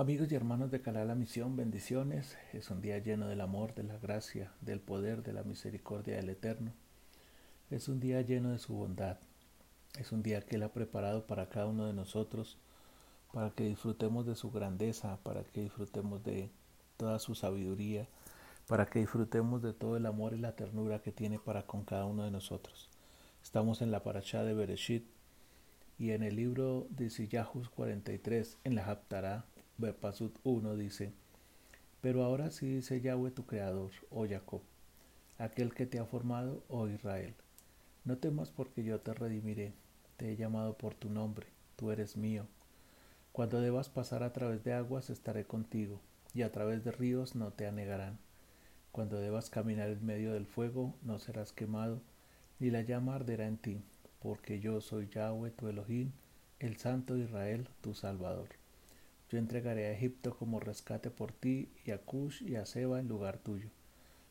Amigos y hermanos de Canal La Misión, bendiciones. Es un día lleno del amor, de la gracia, del poder, de la misericordia del Eterno. Es un día lleno de su bondad. Es un día que Él ha preparado para cada uno de nosotros, para que disfrutemos de su grandeza, para que disfrutemos de toda su sabiduría, para que disfrutemos de todo el amor y la ternura que tiene para con cada uno de nosotros. Estamos en la paracha de Bereshit y en el libro de Sillahus 43, en la Haftarah, Bepasut 1 dice, pero ahora sí dice Yahweh tu creador, oh Jacob, aquel que te ha formado, oh Israel. No temas porque yo te redimiré, te he llamado por tu nombre, tú eres mío. Cuando debas pasar a través de aguas estaré contigo, y a través de ríos no te anegarán. Cuando debas caminar en medio del fuego no serás quemado, ni la llama arderá en ti, porque yo soy Yahweh tu Elohim, el Santo de Israel, tu Salvador. Yo entregaré a Egipto como rescate por ti y a Cush y a Seba en lugar tuyo,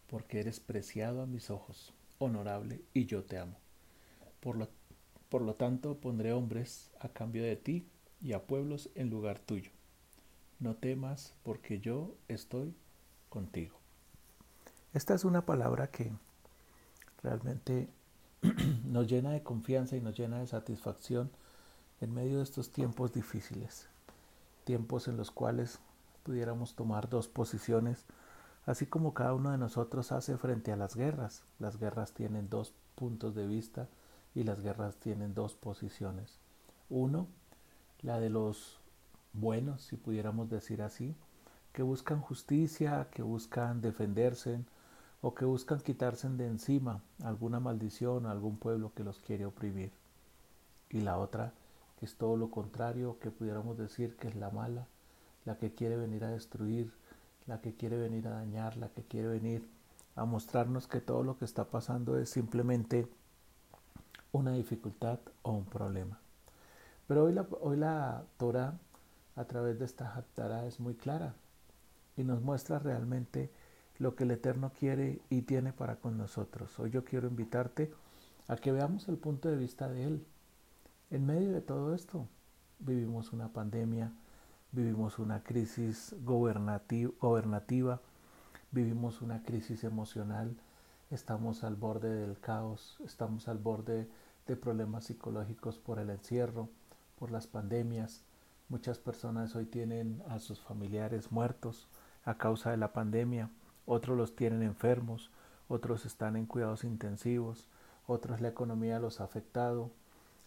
porque eres preciado a mis ojos, honorable, y yo te amo. Por lo, por lo tanto pondré hombres a cambio de ti y a pueblos en lugar tuyo. No temas, porque yo estoy contigo. Esta es una palabra que realmente nos llena de confianza y nos llena de satisfacción en medio de estos tiempos difíciles tiempos en los cuales pudiéramos tomar dos posiciones, así como cada uno de nosotros hace frente a las guerras. Las guerras tienen dos puntos de vista y las guerras tienen dos posiciones. Uno, la de los buenos, si pudiéramos decir así, que buscan justicia, que buscan defenderse o que buscan quitarse de encima alguna maldición a algún pueblo que los quiere oprimir. Y la otra, que es todo lo contrario, que pudiéramos decir que es la mala, la que quiere venir a destruir, la que quiere venir a dañar, la que quiere venir a mostrarnos que todo lo que está pasando es simplemente una dificultad o un problema. Pero hoy la, hoy la Torah a través de esta Haftarah es muy clara y nos muestra realmente lo que el Eterno quiere y tiene para con nosotros. Hoy yo quiero invitarte a que veamos el punto de vista de Él, en medio de todo esto, vivimos una pandemia, vivimos una crisis gobernativa, vivimos una crisis emocional, estamos al borde del caos, estamos al borde de problemas psicológicos por el encierro, por las pandemias. Muchas personas hoy tienen a sus familiares muertos a causa de la pandemia, otros los tienen enfermos, otros están en cuidados intensivos, otros la economía los ha afectado,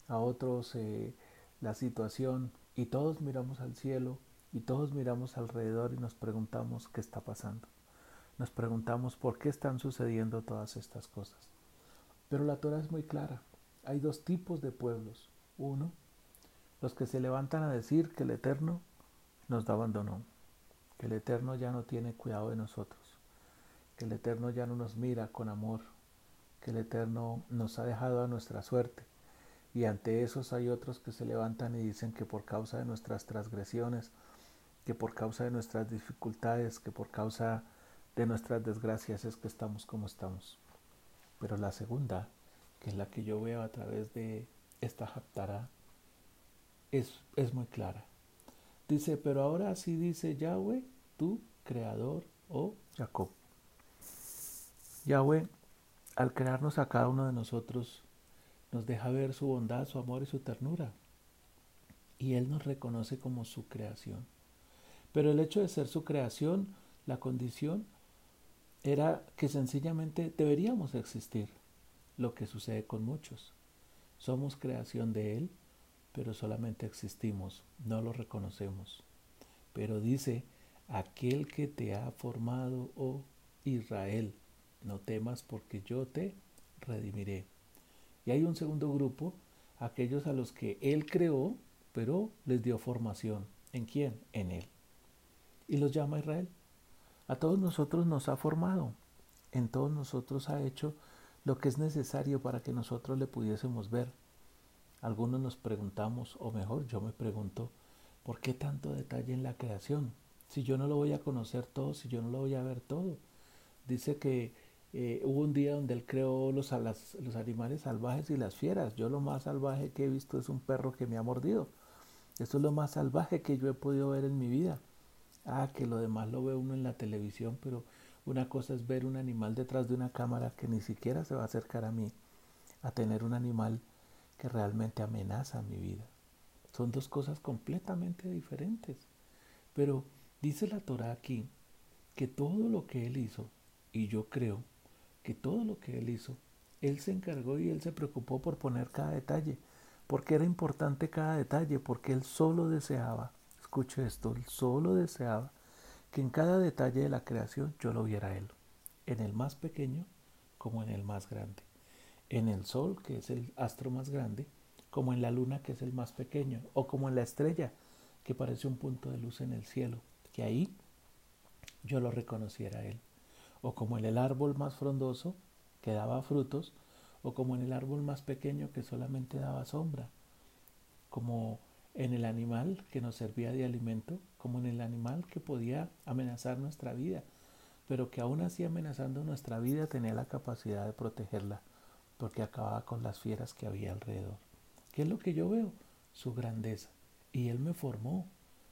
a otros eh, la situación y todos miramos al cielo y todos miramos alrededor y nos preguntamos qué está pasando. Nos preguntamos por qué están sucediendo todas estas cosas. Pero la Torah es muy clara. Hay dos tipos de pueblos. Uno, los que se levantan a decir que el Eterno nos abandonó, que el Eterno ya no tiene cuidado de nosotros, que el Eterno ya no nos mira con amor, que el Eterno nos ha dejado a nuestra suerte, y ante esos hay otros que se levantan y dicen que por causa de nuestras transgresiones, que por causa de nuestras dificultades, que por causa de nuestras desgracias es que estamos como estamos. Pero la segunda, que es la que yo veo a través de esta Haftarah, es, es muy clara. Dice, pero ahora sí dice Yahweh, tu creador o Jacob. Yahweh, al crearnos a cada uno de nosotros, nos deja ver su bondad, su amor y su ternura. Y Él nos reconoce como su creación. Pero el hecho de ser su creación, la condición, era que sencillamente deberíamos existir, lo que sucede con muchos. Somos creación de Él, pero solamente existimos, no lo reconocemos. Pero dice, aquel que te ha formado, oh Israel, no temas porque yo te redimiré. Y hay un segundo grupo, aquellos a los que Él creó, pero les dio formación. ¿En quién? En Él. Y los llama Israel. A todos nosotros nos ha formado. En todos nosotros ha hecho lo que es necesario para que nosotros le pudiésemos ver. Algunos nos preguntamos, o mejor yo me pregunto, ¿por qué tanto detalle en la creación? Si yo no lo voy a conocer todo, si yo no lo voy a ver todo. Dice que eh, hubo un día donde él creó los, los animales salvajes y las fieras. Yo lo más salvaje que he visto es un perro que me ha mordido. Eso es lo más salvaje que yo he podido ver en mi vida. Ah, que lo demás lo ve uno en la televisión, pero una cosa es ver un animal detrás de una cámara que ni siquiera se va a acercar a mí, a tener un animal que realmente amenaza mi vida. Son dos cosas completamente diferentes. Pero dice la Torah aquí que todo lo que Él hizo, y yo creo que todo lo que Él hizo, Él se encargó y Él se preocupó por poner cada detalle, porque era importante cada detalle, porque Él solo deseaba, escuche esto, Él solo deseaba que en cada detalle de la creación yo lo viera Él, en el más pequeño como en el más grande, en el Sol, que es el astro más grande, como en la Luna, que es el más pequeño, o como en la estrella, que parece un punto de luz en el cielo, que ahí yo lo reconociera a Él, o como en el árbol más frondoso, que daba frutos, o como en el árbol más pequeño que solamente daba sombra, como en el animal que nos servía de alimento, como en el animal que podía amenazar nuestra vida, pero que aún así amenazando nuestra vida tenía la capacidad de protegerla, porque acababa con las fieras que había alrededor. ¿Qué es lo que yo veo? Su grandeza. Y Él me formó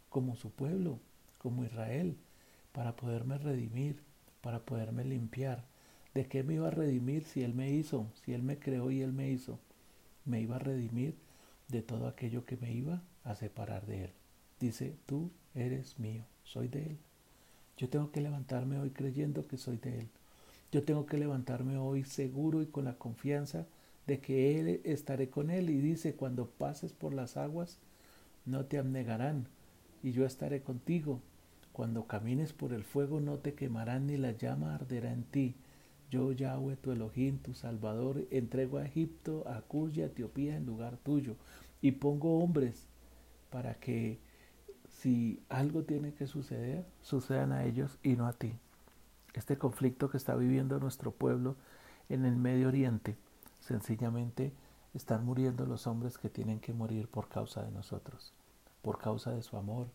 como su pueblo, como Israel, para poderme redimir, para poderme limpiar. ¿De qué me iba a redimir si Él me hizo, si Él me creó y Él me hizo? Me iba a redimir de todo aquello que me iba a separar de Él. Dice, tú eres mío, soy de Él. Yo tengo que levantarme hoy creyendo que soy de Él. Yo tengo que levantarme hoy seguro y con la confianza de que Él estaré con Él. Y dice, cuando pases por las aguas, no te abnegarán, y yo estaré contigo. Cuando camines por el fuego, no te quemarán, ni la llama arderá en ti. Yo, Yahweh, tu Elohim, tu Salvador, entrego a Egipto, a Cus y a Etiopía en lugar tuyo. Y pongo hombres para que si algo tiene que suceder, sucedan a ellos y no a ti. Este conflicto que está viviendo nuestro pueblo en el Medio Oriente, sencillamente están muriendo los hombres que tienen que morir por causa de nosotros, por causa de su amor,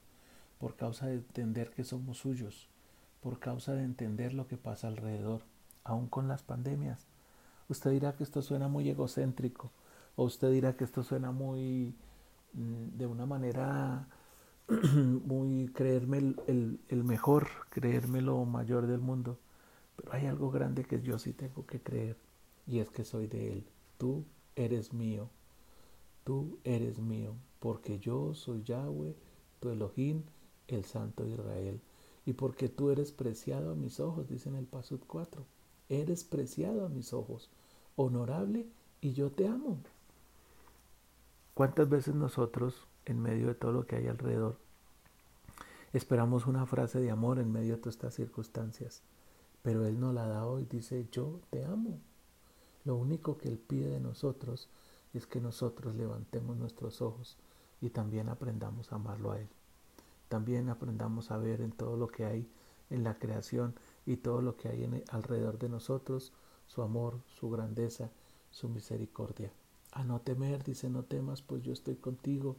por causa de entender que somos suyos, por causa de entender lo que pasa alrededor, aún con las pandemias. Usted dirá que esto suena muy egocéntrico, o usted dirá que esto suena muy mm, de una manera muy creerme el, el, mejor, creerme lo mayor del mundo. Pero hay algo grande que yo sí tengo que creer y es que soy de Él. Tú eres mío, tú eres mío, porque yo soy Yahweh, tu Elohim, el Santo de Israel. Y porque tú eres preciado a mis ojos, dice en el Pasud 4. Eres preciado a mis ojos, honorable, y yo te amo. ¿Cuántas veces nosotros, en medio de todo lo que hay alrededor, esperamos una frase de amor en medio de todas estas circunstancias? Pero Él nos la da hoy, dice, yo te amo. Lo único que Él pide de nosotros es que nosotros levantemos nuestros ojos y también aprendamos a amarlo a Él. También aprendamos a ver en todo lo que hay en la creación y todo lo que hay alrededor de nosotros, su amor, su grandeza, su misericordia. A no temer, dice, no temas, pues yo estoy contigo.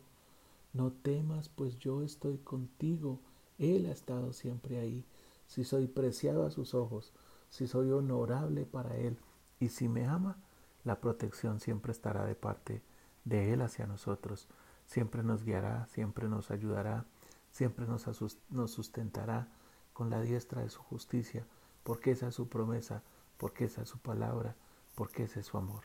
No temas, pues yo estoy contigo. Él ha estado siempre ahí. Si soy preciado a sus ojos, si soy honorable para Él y si me ama, la protección siempre estará de parte de Él hacia nosotros. Siempre nos guiará, siempre nos ayudará, siempre nos, sustentará con la diestra de su justicia, porque esa es su promesa, porque esa es su palabra, porque ese es su amor.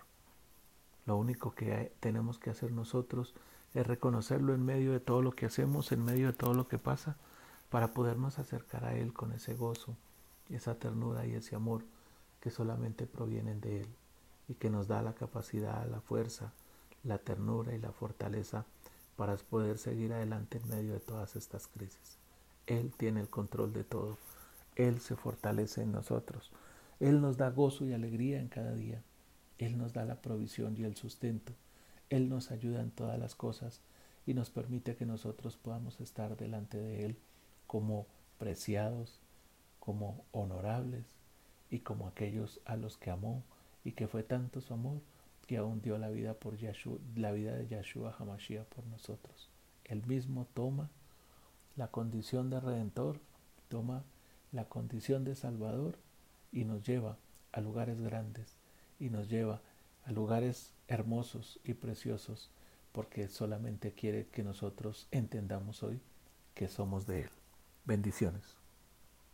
Lo único que tenemos que hacer nosotros es reconocerlo en medio de todo lo que hacemos, en medio de todo lo que pasa, para podernos acercar a Él con ese gozo, esa ternura y ese amor que solamente provienen de Él y que nos da la capacidad, la fuerza, la ternura y la fortaleza para poder seguir adelante en medio de todas estas crisis. Él tiene el control de todo. Él se fortalece en nosotros. Él nos da gozo y alegría en cada día. Él nos da la provisión y el sustento. Él nos ayuda en todas las cosas y nos permite que nosotros podamos estar delante de Él como preciados, como honorables y como aquellos a los que amó y que fue tanto su amor que aún dio la vida por la vida de Yahshua Hamashiach por nosotros. Él mismo toma la condición de redentor, toma la condición de salvador y nos lleva a lugares grandes y nos lleva a lugares hermosos y preciosos porque solamente quiere que nosotros entendamos hoy que somos de Él. Bendiciones.